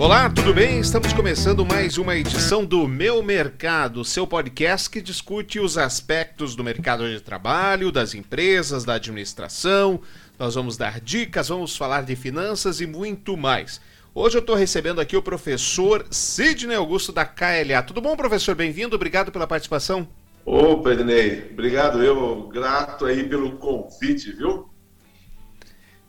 Olá, tudo bem? Estamos começando mais uma edição do Meu Mercado, seu podcast que discute os aspectos do mercado de trabalho, das empresas, da administração. Nós vamos dar dicas, vamos falar de finanças e muito mais. Hoje eu estou recebendo aqui o professor Sidney Augusto da KLA. Tudo bom, professor? Bem-vindo, obrigado pela participação. Opa, Ednei, obrigado eu, grato aí pelo convite, viu?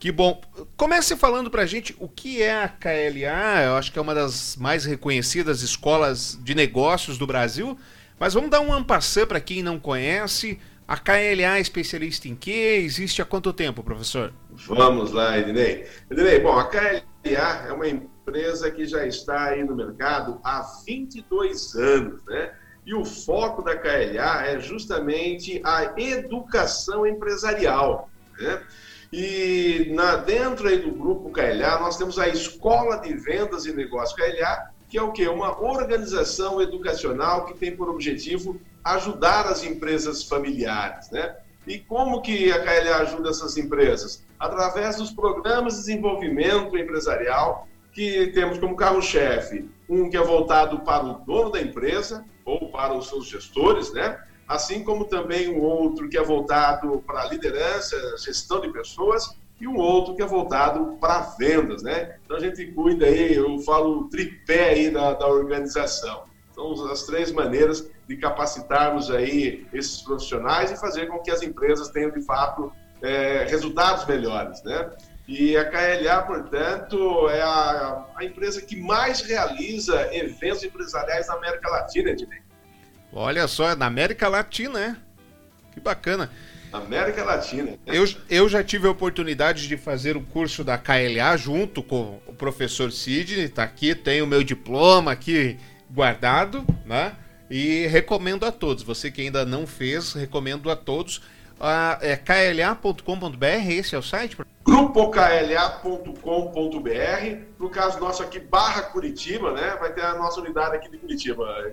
Que bom. Comece falando para a gente o que é a KLA. Eu acho que é uma das mais reconhecidas escolas de negócios do Brasil. Mas vamos dar um ampassã para quem não conhece. A KLA é especialista em quê? Existe há quanto tempo, professor? Vamos lá, Ednei. Ednei, bom, a KLA é uma empresa que já está aí no mercado há 22 anos, né? E o foco da KLA é justamente a educação empresarial, né? E na, dentro aí do grupo KLA, nós temos a Escola de Vendas e Negócios KLA, que é o quê? Uma organização educacional que tem por objetivo ajudar as empresas familiares, né? E como que a KLA ajuda essas empresas? Através dos programas de desenvolvimento empresarial que temos como carro-chefe, um que é voltado para o dono da empresa ou para os seus gestores, né? Assim como também um outro que é voltado para liderança, gestão de pessoas, e um outro que é voltado para vendas, né? Então a gente cuida aí, eu falo tripé aí da, da organização. São as três maneiras de capacitarmos aí esses profissionais e fazer com que as empresas tenham de fato é, resultados melhores, né? E a KLA, portanto, é a, a empresa que mais realiza eventos empresariais na América Latina, Ednei. Olha só, é na América Latina, né? Que bacana. América Latina. Eu, eu já tive a oportunidade de fazer o curso da KLA junto com o professor Sidney, tá aqui, tem o meu diploma aqui guardado, né? E recomendo a todos. Você que ainda não fez, recomendo a todos. Ah, é kla.com.br, esse é o site? grupokla.com.br. No caso nosso aqui, barra Curitiba, né? Vai ter a nossa unidade aqui de Curitiba,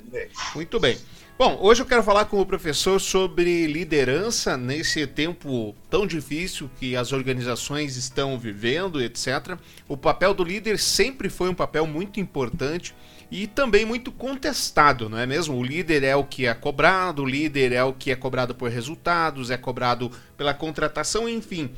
Muito bem. Bom, hoje eu quero falar com o professor sobre liderança nesse tempo tão difícil que as organizações estão vivendo, etc. O papel do líder sempre foi um papel muito importante e também muito contestado, não é mesmo? O líder é o que é cobrado, o líder é o que é cobrado por resultados, é cobrado pela contratação, enfim.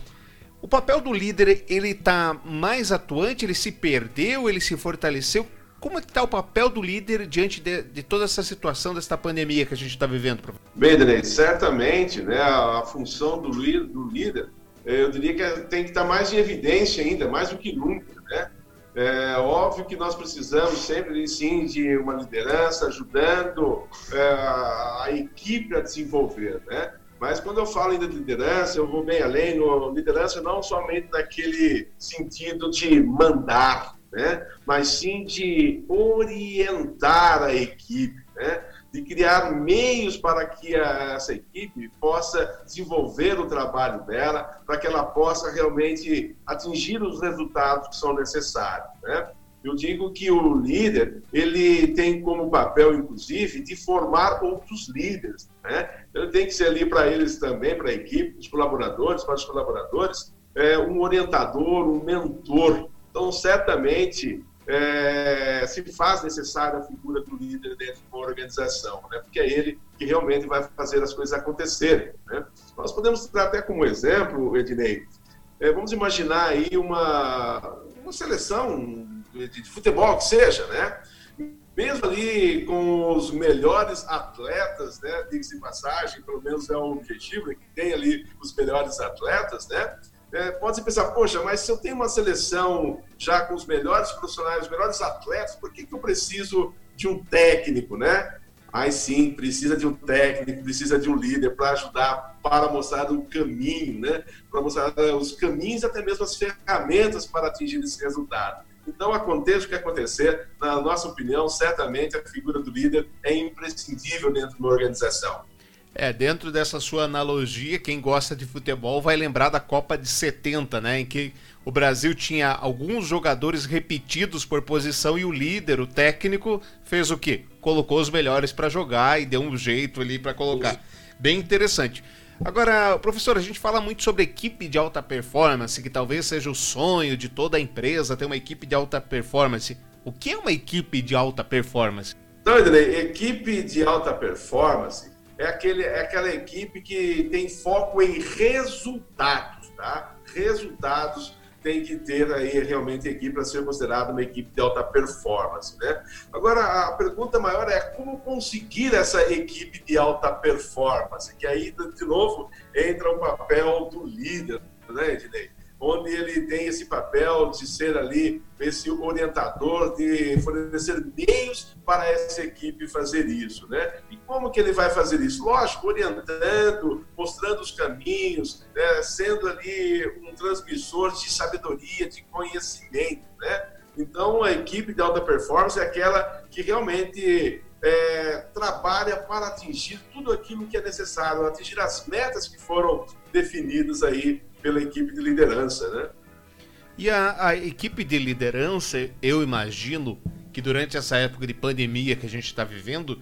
O papel do líder, ele está mais atuante, ele se perdeu, ele se fortaleceu? Como é que está o papel do líder diante de, de, toda essa situação desta pandemia que a gente está vivendo, professor? Bem, Denise, certamente né, a, a função do, do, líder, eu diria que tem que estar tá mais em evidência ainda, mais do que nunca. Né? É óbvio que nós precisamos sempre, sim, de uma liderança ajudando é, a equipe a desenvolver, né? Mas quando eu falo ainda de liderança, eu vou bem além. No, liderança não somente naquele sentido de mandar, né? mas sim de orientar a equipe, né? de criar meios para que a, essa equipe possa desenvolver o trabalho dela, para que ela possa realmente atingir os resultados que são necessários. Né? Eu digo que o líder ele tem como papel, inclusive, de formar outros líderes. Né? Ele tem que ser ali para eles também, para a equipe, os colaboradores, para os colaboradores, é, um orientador, um mentor então, certamente, é, se faz necessária a figura do líder dentro de uma organização, né? porque é ele que realmente vai fazer as coisas acontecerem. Né? Nós podemos tratar até como exemplo, Ednei, é, vamos imaginar aí uma, uma seleção de, futebol que seja, né? mesmo ali com os melhores atletas, né, diga-se passagem, pelo menos é o objetivo, é que tem ali os melhores atletas, né, é, pode pensar, poxa, mas se eu tenho uma seleção já com os melhores profissionais, os melhores atletas, por que, que eu preciso de um técnico, né? Mas sim, precisa de um técnico, precisa de um líder para ajudar, para mostrar o caminho, né? Para mostrar eh, os caminhos, até mesmo as ferramentas para atingir esse resultado. Então, aconteça o que acontecer, na nossa opinião, certamente a figura do líder é imprescindível dentro de uma organização. É, dentro dessa sua analogia, quem gosta de futebol vai lembrar da Copa de 70, né? Em que o Brasil tinha alguns jogadores repetidos por posição e o líder, o técnico, fez o quê? Colocou os melhores para jogar e deu um jeito ali para colocar. Bem interessante. Agora, professor, a gente fala muito sobre equipe de alta performance, que talvez seja o sonho de toda empresa ter uma equipe de alta performance. O que é uma equipe de alta performance? Então, Ednei, equipe de alta performance é, aquele, é aquela equipe que tem foco em resultados, tá? Resultados tem que ter aí realmente equipe para ser considerada uma equipe de alta performance, né? Agora, a pergunta maior é como conseguir essa equipe de alta performance, que aí, de novo, entra o papel do líder, né, Ednei? Onde ele tem esse papel de ser ali esse orientador, de fornecer meios para essa equipe fazer isso, né? E como que ele vai fazer isso? Lógico, orientando, mostrando os caminhos, né? sendo ali um transmissor de sabedoria, de conhecimento, né? Então, a equipe de alta performance é aquela que realmente é, trabalha para atingir tudo aquilo que é necessário, atingir as metas que foram definidas aí pela equipe de liderança, né? E a, a equipe de liderança, eu imagino que durante essa época de pandemia que a gente está vivendo,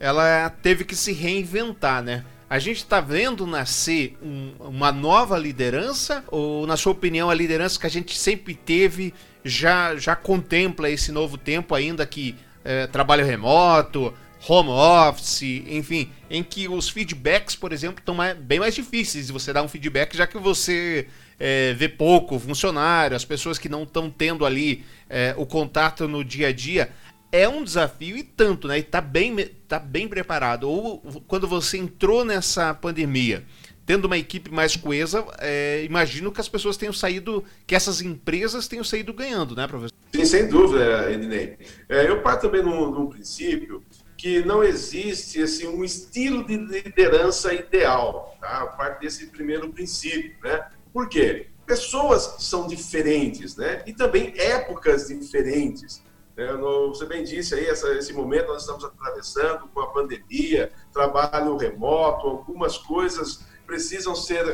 ela teve que se reinventar, né? A gente está vendo nascer um, uma nova liderança ou, na sua opinião, a liderança que a gente sempre teve já, já contempla esse novo tempo, ainda que é, trabalho remoto, home office, enfim, em que os feedbacks, por exemplo, estão bem mais difíceis de você dar um feedback, já que você é, vê pouco funcionário, as pessoas que não estão tendo ali é, o contato no dia a dia. É um desafio e tanto, né? E tá bem, tá bem preparado. Ou quando você entrou nessa pandemia, tendo uma equipe mais coesa, é, imagino que as pessoas tenham saído, que essas empresas tenham saído ganhando, né, professor? Sim, sem dúvida, Ednei. É, eu parto também num, princípio que não existe assim, um estilo de liderança ideal, tá? Parte desse primeiro princípio, né? Por quê? Pessoas são diferentes, né? E também épocas diferentes. Né? Você bem disse aí, essa, esse momento nós estamos atravessando com a pandemia, trabalho remoto, algumas coisas precisam ser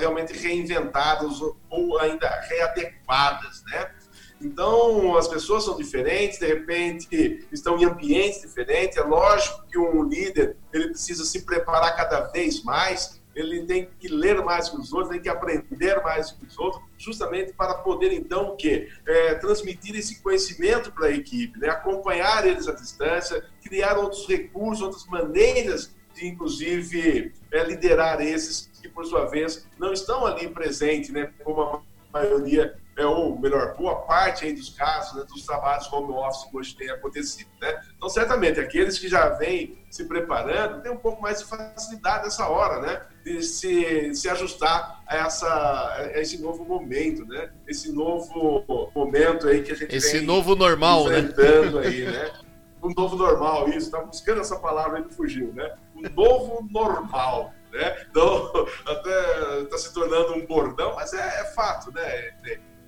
realmente reinventadas ou ainda readequadas, né? Então, as pessoas são diferentes, de repente estão em ambientes diferentes. É lógico que um líder ele precisa se preparar cada vez mais, ele tem que ler mais que os outros, tem que aprender mais que os outros, justamente para poder, então, o quê? É, transmitir esse conhecimento para a equipe, né? acompanhar eles à distância, criar outros recursos, outras maneiras de, inclusive, é, liderar esses que, por sua vez, não estão ali presentes, né? como a maioria é, ou melhor, boa parte aí dos casos, né, dos trabalhos home office que hoje tem acontecido. Né? Então, certamente, aqueles que já vêm se preparando têm um pouco mais de facilidade nessa hora, né? De se, se ajustar a, essa, a esse novo momento, né? Esse novo momento aí que a gente Esse novo normal, né? enfrentando né? aí, né? Um novo normal, isso. Estava buscando essa palavra e fugiu, né? Novo normal. Né? Então, até está se tornando um bordão, mas é, é fato, né?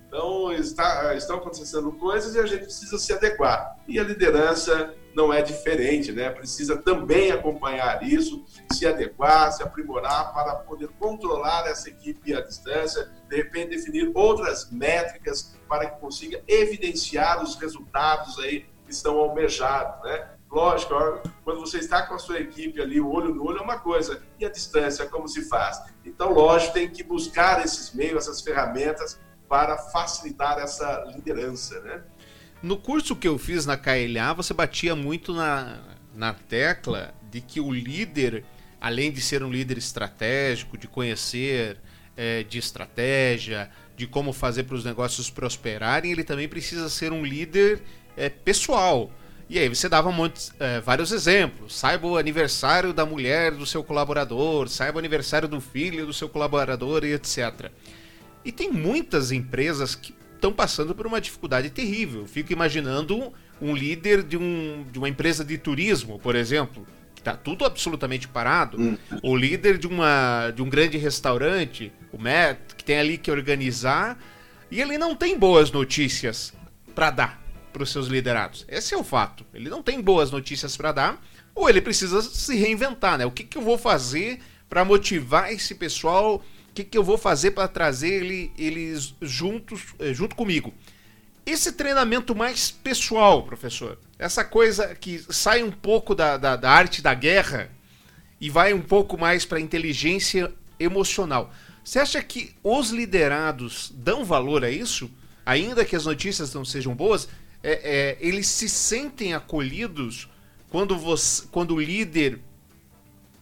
Então, está, estão acontecendo coisas e a gente precisa se adequar. E a liderança não é diferente, né? Precisa também acompanhar isso, se adequar, se aprimorar para poder controlar essa equipe à distância, de repente definir outras métricas para que consiga evidenciar os resultados aí que estão almejados, né? Lógico, quando você está com a sua equipe ali, o olho no olho é uma coisa, e a distância, como se faz? Então, lógico, tem que buscar esses meios, essas ferramentas para facilitar essa liderança, né? No curso que eu fiz na KLA, você batia muito na, na tecla de que o líder, além de ser um líder estratégico, de conhecer é, de estratégia, de como fazer para os negócios prosperarem, ele também precisa ser um líder é, pessoal. E aí você dava é, vários exemplos. Saiba o aniversário da mulher do seu colaborador, saiba o aniversário do filho do seu colaborador e etc. E tem muitas empresas que estão passando por uma dificuldade terrível. fico imaginando um líder de, um, de uma empresa de turismo, por exemplo, que está tudo absolutamente parado, hum. o líder de, uma, de um grande restaurante, o Matt, que tem ali que organizar, e ele não tem boas notícias para dar para os seus liderados. Esse é o fato. Ele não tem boas notícias para dar, ou ele precisa se reinventar, né? O que, que eu vou fazer para motivar esse pessoal que, que eu vou fazer para trazer ele, eles juntos, eh, junto comigo? Esse treinamento mais pessoal, professor, essa coisa que sai um pouco da, da, da arte da guerra e vai um pouco mais para inteligência emocional. Você acha que os liderados dão valor a isso? Ainda que as notícias não sejam boas, é, é, eles se sentem acolhidos quando, você, quando o líder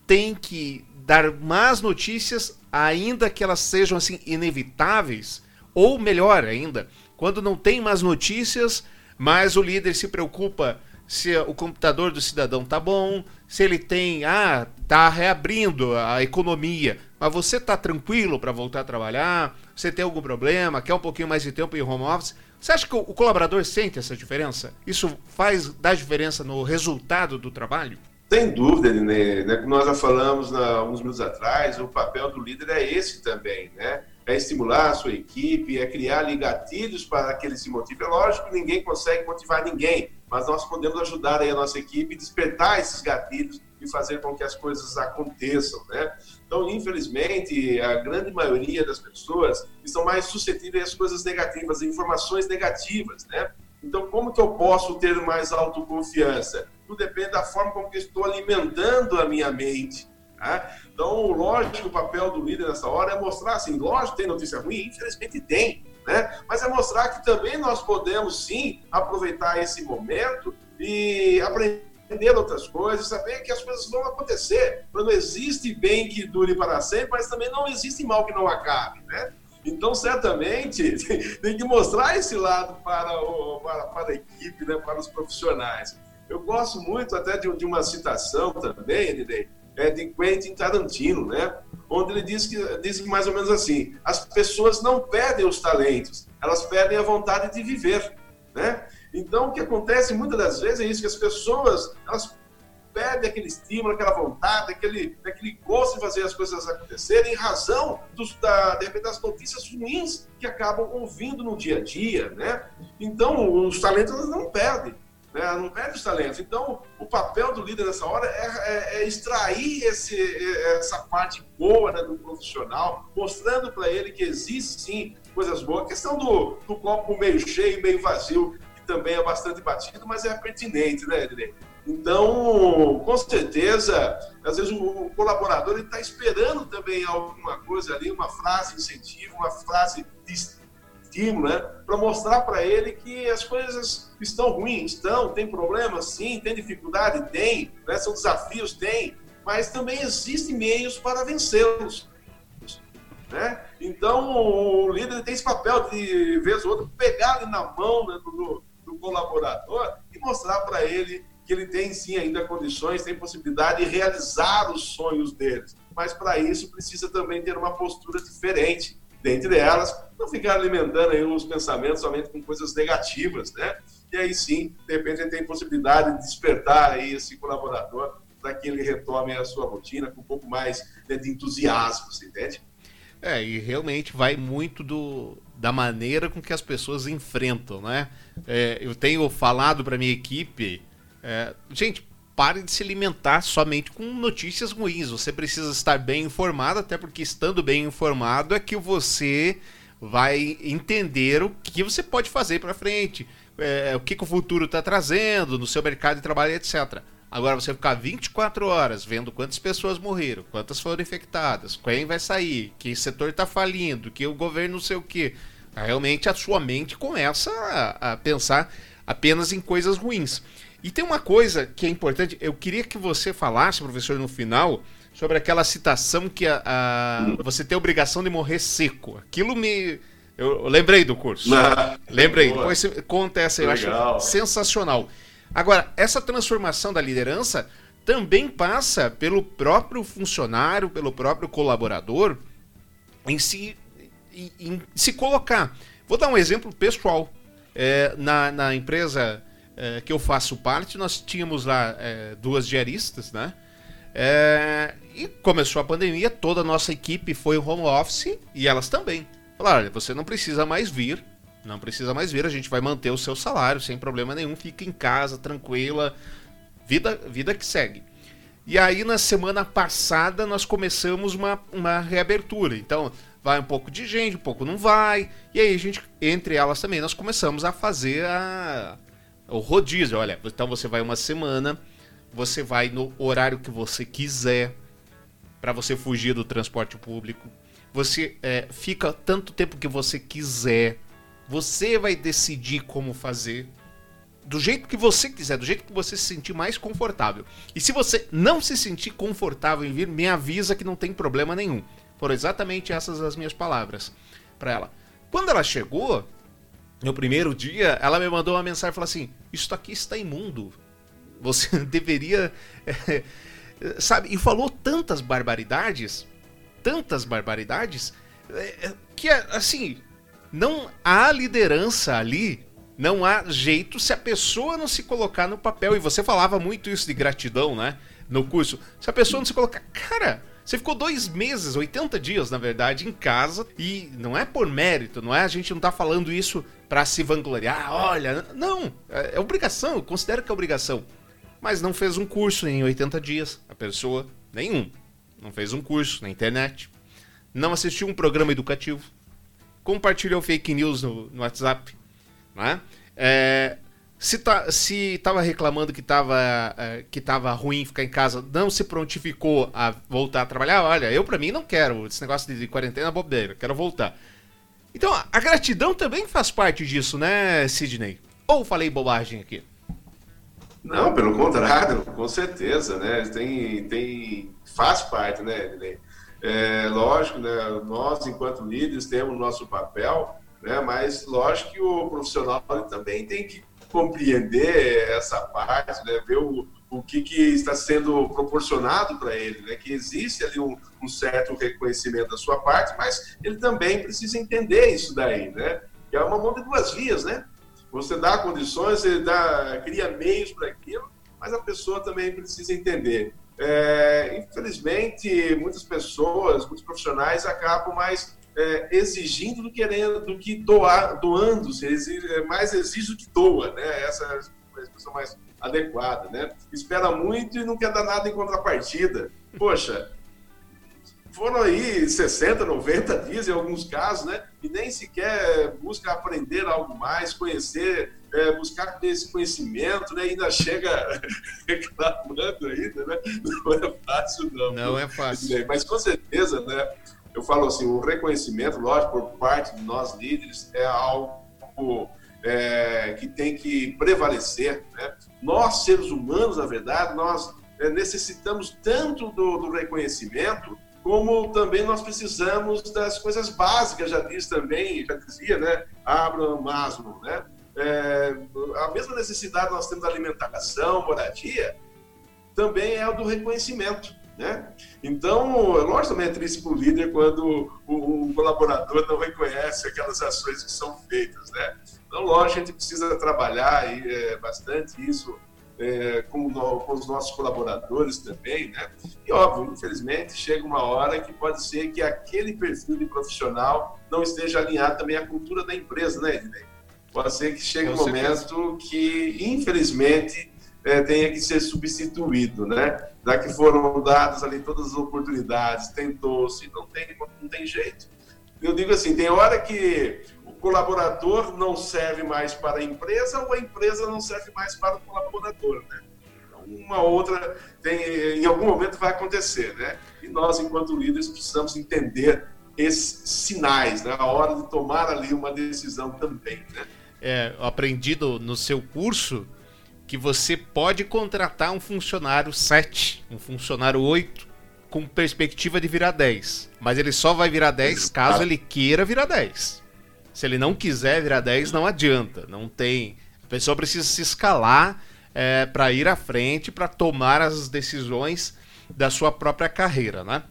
tem que dar más notícias, ainda que elas sejam assim inevitáveis, ou melhor ainda, quando não tem más notícias, mas o líder se preocupa se o computador do cidadão tá bom, se ele tem, ah, tá reabrindo a economia, mas você tá tranquilo para voltar a trabalhar, você tem algum problema, quer um pouquinho mais de tempo em home office, você acha que o colaborador sente essa diferença? Isso faz dá diferença no resultado do trabalho? Sem dúvida, né? Como nós já falamos na, uns minutos atrás, o papel do líder é esse também, né? É estimular a sua equipe, é criar ali gatilhos para que ele se motive. É lógico que ninguém consegue motivar ninguém, mas nós podemos ajudar aí a nossa equipe, despertar esses gatilhos e fazer com que as coisas aconteçam, né? Então, infelizmente, a grande maioria das pessoas estão mais suscetíveis às coisas negativas, a informações negativas, né? Então, como que eu posso ter mais autoconfiança? Tudo depende da forma como que estou alimentando a minha mente. Tá? Então, lógico, o papel do líder nessa hora é mostrar, assim, lógico, tem notícia ruim, infelizmente tem, né? Mas é mostrar que também nós podemos, sim, aproveitar esse momento e aprender aprender outras coisas, saber que as coisas vão acontecer. Não existe bem que dure para sempre, mas também não existe mal que não acabe, né? Então, certamente, tem que mostrar esse lado para, o, para, para a equipe, né, para os profissionais. Eu gosto muito até de, de uma citação também, Ednei, é de Quentin Tarantino, né? onde ele diz, que, diz mais ou menos assim: as pessoas não perdem os talentos, elas perdem a vontade de viver. Né? Então, o que acontece muitas das vezes é isso, que as pessoas elas perdem aquele estímulo, aquela vontade, aquele, aquele gosto de fazer as coisas acontecerem em razão dos, da, de repente, das notícias ruins que acabam ouvindo no dia a dia, né? Então, os talentos não perdem. Né? Não perde os talentos. Então, o papel do líder nessa hora é, é, é extrair esse, essa parte boa né, do profissional, mostrando para ele que existe sim coisas boas. A questão do, do copo meio cheio, meio vazio, também é bastante batido, mas é pertinente, né, Ednei? Então, com certeza, às vezes o, colaborador está esperando também alguma coisa ali, uma frase de incentivo, uma frase de estímulo, né? Para mostrar para ele que as coisas estão ruins, estão, tem problemas, sim, tem dificuldade, tem, né? são desafios, tem, mas também existem meios para vencê-los. Né? Então, o líder tem esse papel de, vez ou outra, pegar ele na mão né, do, colaborador e mostrar para ele que ele tem sim ainda condições, tem possibilidade de realizar os sonhos deles. Mas para isso precisa também ter uma postura diferente. Dentre elas, não ficar alimentando aí os pensamentos somente com coisas negativas, né? E aí sim, de repente, ele tem possibilidade de despertar aí esse colaborador para que ele retome a sua rotina com um pouco mais né, de entusiasmo, você entende? É, e realmente vai muito do, da maneira com que as pessoas enfrentam, né? É, eu tenho falado para minha equipe, é, gente, pare de se alimentar somente com notícias ruins. Você precisa estar bem informado, até porque estando bem informado é que você vai entender o que você pode fazer para frente, é, o que, que o futuro está trazendo no seu mercado de trabalho, etc. Agora, você ficar 24 horas vendo quantas pessoas morreram, quantas foram infectadas, quem vai sair, que setor está falindo, que o governo não sei o que. Realmente a sua mente começa a, a pensar apenas em coisas ruins. E tem uma coisa que é importante, eu queria que você falasse, professor, no final, sobre aquela citação que a, a você tem a obrigação de morrer seco. Aquilo me. Eu, lembrei do curso. Ah, lembrei. Boa. Depois você conta essa, eu Legal. acho sensacional. Agora, essa transformação da liderança também passa pelo próprio funcionário, pelo próprio colaborador em se, em, em se colocar. Vou dar um exemplo pessoal. É, na, na, empresa é, que eu faço parte, nós tínhamos lá é, duas diaristas, né? É, e começou a pandemia, toda a nossa equipe foi home office e elas também. Falaram: olha, você não precisa mais vir, não precisa mais vir, a gente vai manter o seu salário sem problema nenhum, fica em casa, tranquila, vida, vida que segue. E aí na semana passada nós começamos uma, uma reabertura. Então vai um pouco de gente, um pouco não vai. E aí a gente, entre elas também, nós começamos a fazer a, o rodízio. Olha, então você vai uma semana, você vai no horário que você quiser, para você fugir do transporte público. Você é, fica tanto tempo que você quiser. Você vai decidir como fazer. do jeito que você quiser, do jeito que você se sentir mais confortável. E se você não se sentir confortável em vir, me avisa que não tem problema nenhum. Foram exatamente essas as minhas palavras para ela. Quando ela chegou, no primeiro dia, ela me mandou uma mensagem e falou assim: Isso aqui está imundo. Você deveria. É, sabe? E falou tantas barbaridades, tantas barbaridades, é, que assim, não há liderança ali não há jeito se a pessoa não se colocar no papel. E você falava muito isso de gratidão, né? No curso. Se a pessoa não se colocar. Cara, você ficou dois meses, 80 dias, na verdade, em casa. E não é por mérito, não é? A gente não tá falando isso para se vangloriar. Olha, não. É, é obrigação, eu considero que é obrigação. Mas não fez um curso em 80 dias. A pessoa, nenhum. Não fez um curso na internet. Não assistiu um programa educativo. Compartilhou fake news no, no WhatsApp né? É, se, tá, se tava reclamando que tava, é, que tava ruim ficar em casa, não se prontificou a voltar a trabalhar, olha, eu para mim não quero. Esse negócio de, quarentena bobeira, quero voltar. Então, a gratidão também faz parte disso, né, Sidney? Ou falei bobagem aqui? Não, pelo contrário, com certeza, né? Tem, tem, faz parte, né, Ednei? É, lógico, né? Nós, enquanto líderes, temos nosso papel, né? Mas lógico que o profissional também tem que compreender essa parte, né? ver o, o que, que está sendo proporcionado para ele, né? que existe ali um, um, certo reconhecimento da sua parte, mas ele também precisa entender isso daí, né? que é uma mão de duas vias, né? Você dá condições, você dá, cria meios para aquilo, mas a pessoa também precisa entender. É, infelizmente, muitas pessoas, muitos profissionais acabam mais é, exigindo do, querendo, do que doar, doando, se exige, é, mais exige do que doa, né? Essa é a expressão mais adequada, né? Espera muito e não quer dar nada em contrapartida. Poxa, foram aí 60, 90 dias em alguns casos, né? E nem sequer busca aprender algo mais, conhecer, é, buscar esse conhecimento, né? Ainda chega reclamando ainda, né? Não é fácil, não. Não é fácil. Mas com certeza, né? eu falo assim, o reconhecimento, lógico, por parte de nós líderes, é algo é, que tem que prevalecer. Né? Nós, seres humanos, na verdade, nós é, necessitamos tanto do, do, reconhecimento, como também nós precisamos das coisas básicas, já diz também, já dizia, né, Abraham Maslow, né? É, a mesma necessidade nós temos da alimentação, moradia, também é o do reconhecimento. Né? Então, é lógico também é triste para o líder quando o, o, colaborador não reconhece aquelas ações que são feitas. Né? Então, lógico, a gente precisa trabalhar aí, é, bastante isso é, com, no, com, os nossos colaboradores também. Né? E, óbvio, infelizmente, chega uma hora que pode ser que aquele perfil de profissional não esteja alinhado também à cultura da empresa, né, Ednei? Pode ser que chegue um momento que, infelizmente, é, tenha que ser substituído, né? Já que foram dadas ali todas as oportunidades, tentou-se, não tem, não tem jeito. Eu digo assim, tem hora que o colaborador não serve mais para a empresa ou a empresa não serve mais para o colaborador, né? Então, uma outra, tem, em algum momento vai acontecer, né? E nós, enquanto líderes, precisamos entender esses sinais, né? A hora de tomar ali uma decisão também, né? É, aprendido no seu curso, que você pode contratar um funcionário 7, um funcionário 8, com perspectiva de virar 10. Mas ele só vai virar 10 caso ele queira virar 10. Se ele não quiser virar 10, não adianta. Não tem. A pessoa precisa se escalar é, para ir à frente, para tomar as decisões da sua própria carreira, né?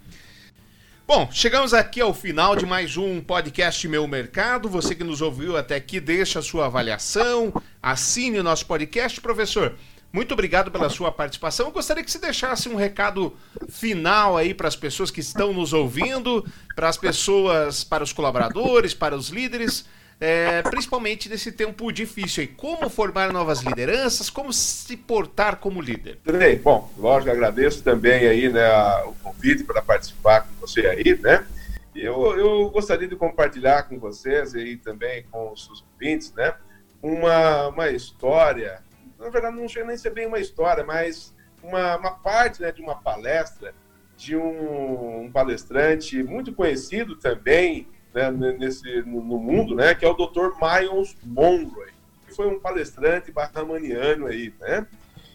Bom, chegamos aqui ao final de mais um podcast Meu Mercado. Você que nos ouviu até aqui, deixa a sua avaliação, assine o nosso podcast. Professor, muito obrigado pela sua participação. Eu gostaria que você deixasse um recado final aí para as pessoas que estão nos ouvindo, para as pessoas, para os colaboradores, para os líderes é, principalmente nesse tempo difícil aí. Como formar novas lideranças, como se portar como líder? Bem, bom, lógico, agradeço também aí né, o convite para participar você aí, né? Eu, eu gostaria de compartilhar com vocês e também com os seus ouvintes, né? Uma, uma história, na verdade não chega nem a ser bem uma história, mas uma, uma parte né, de uma palestra de um, um palestrante muito conhecido também, né, nesse, no, no, mundo, né, que é o Dr. Miles Monroe. foi um palestrante barramaniano aí, né?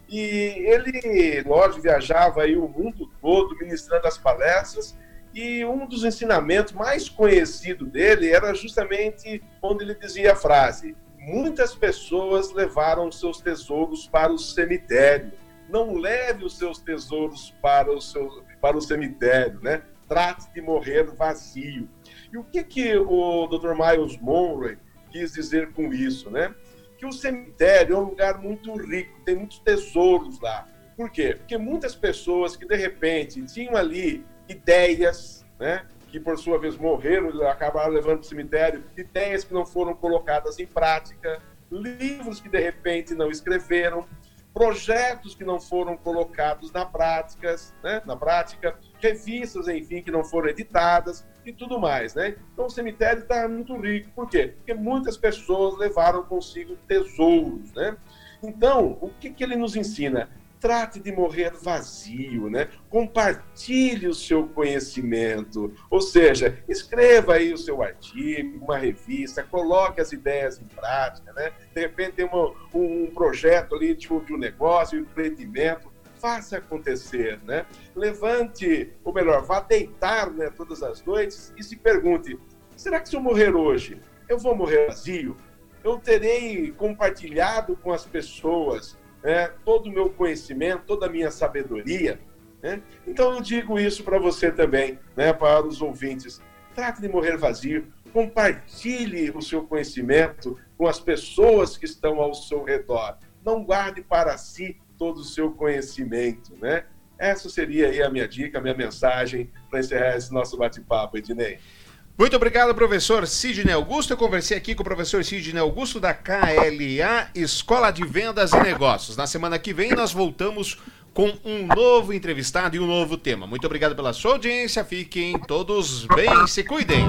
E ele, lógico, viajava aí o mundo todo ministrando as palestras e um dos ensinamentos mais conhecidos dele era justamente onde ele dizia a frase: Muitas pessoas levaram seus tesouros para o cemitério. Não leve os seus tesouros para o, seu, para o cemitério, né? Trate de morrer vazio. E o que, que o Dr. Miles Monroe quis dizer com isso, né? Que o cemitério é um lugar muito rico, tem muitos tesouros lá. Por quê? Porque muitas pessoas que de repente tinham ali ideias, né? que por sua vez morreram, acabaram levando para o cemitério, ideias que não foram colocadas em prática, livros que de repente não escreveram, projetos que não foram colocados na prática, né, na prática, revistas, enfim, que não foram editadas e tudo mais, né? Então o cemitério está muito rico, por quê? Porque muitas pessoas levaram consigo tesouros, né? Então, o que, que ele nos ensina? Trate de morrer vazio, né? Compartilhe o seu conhecimento, ou seja, escreva aí o seu artigo, uma revista, coloque as ideias em prática, né? De repente tem uma, um projeto ali de um negócio, um empreendimento, faça acontecer, né? Levante, ou melhor, vá deitar né, todas as noites e se pergunte: será que se eu morrer hoje, eu vou morrer vazio? Eu terei compartilhado com as pessoas é, todo o meu conhecimento, toda a minha sabedoria. Né? Então eu digo isso para você também, né, para os ouvintes. Trate de morrer vazio, compartilhe o seu conhecimento com as pessoas que estão ao seu redor. Não guarde para si todo o seu conhecimento, né? Essa seria aí a minha dica, a minha mensagem para encerrar esse nosso bate-papo, Ednei. Muito obrigado, professor Sidney Augusto. Eu conversei aqui com o professor Sidney Augusto da KLA Escola de Vendas e Negócios. Na semana que vem nós voltamos com um novo entrevistado e um novo tema. Muito obrigado pela sua audiência. Fiquem todos bem, se cuidem.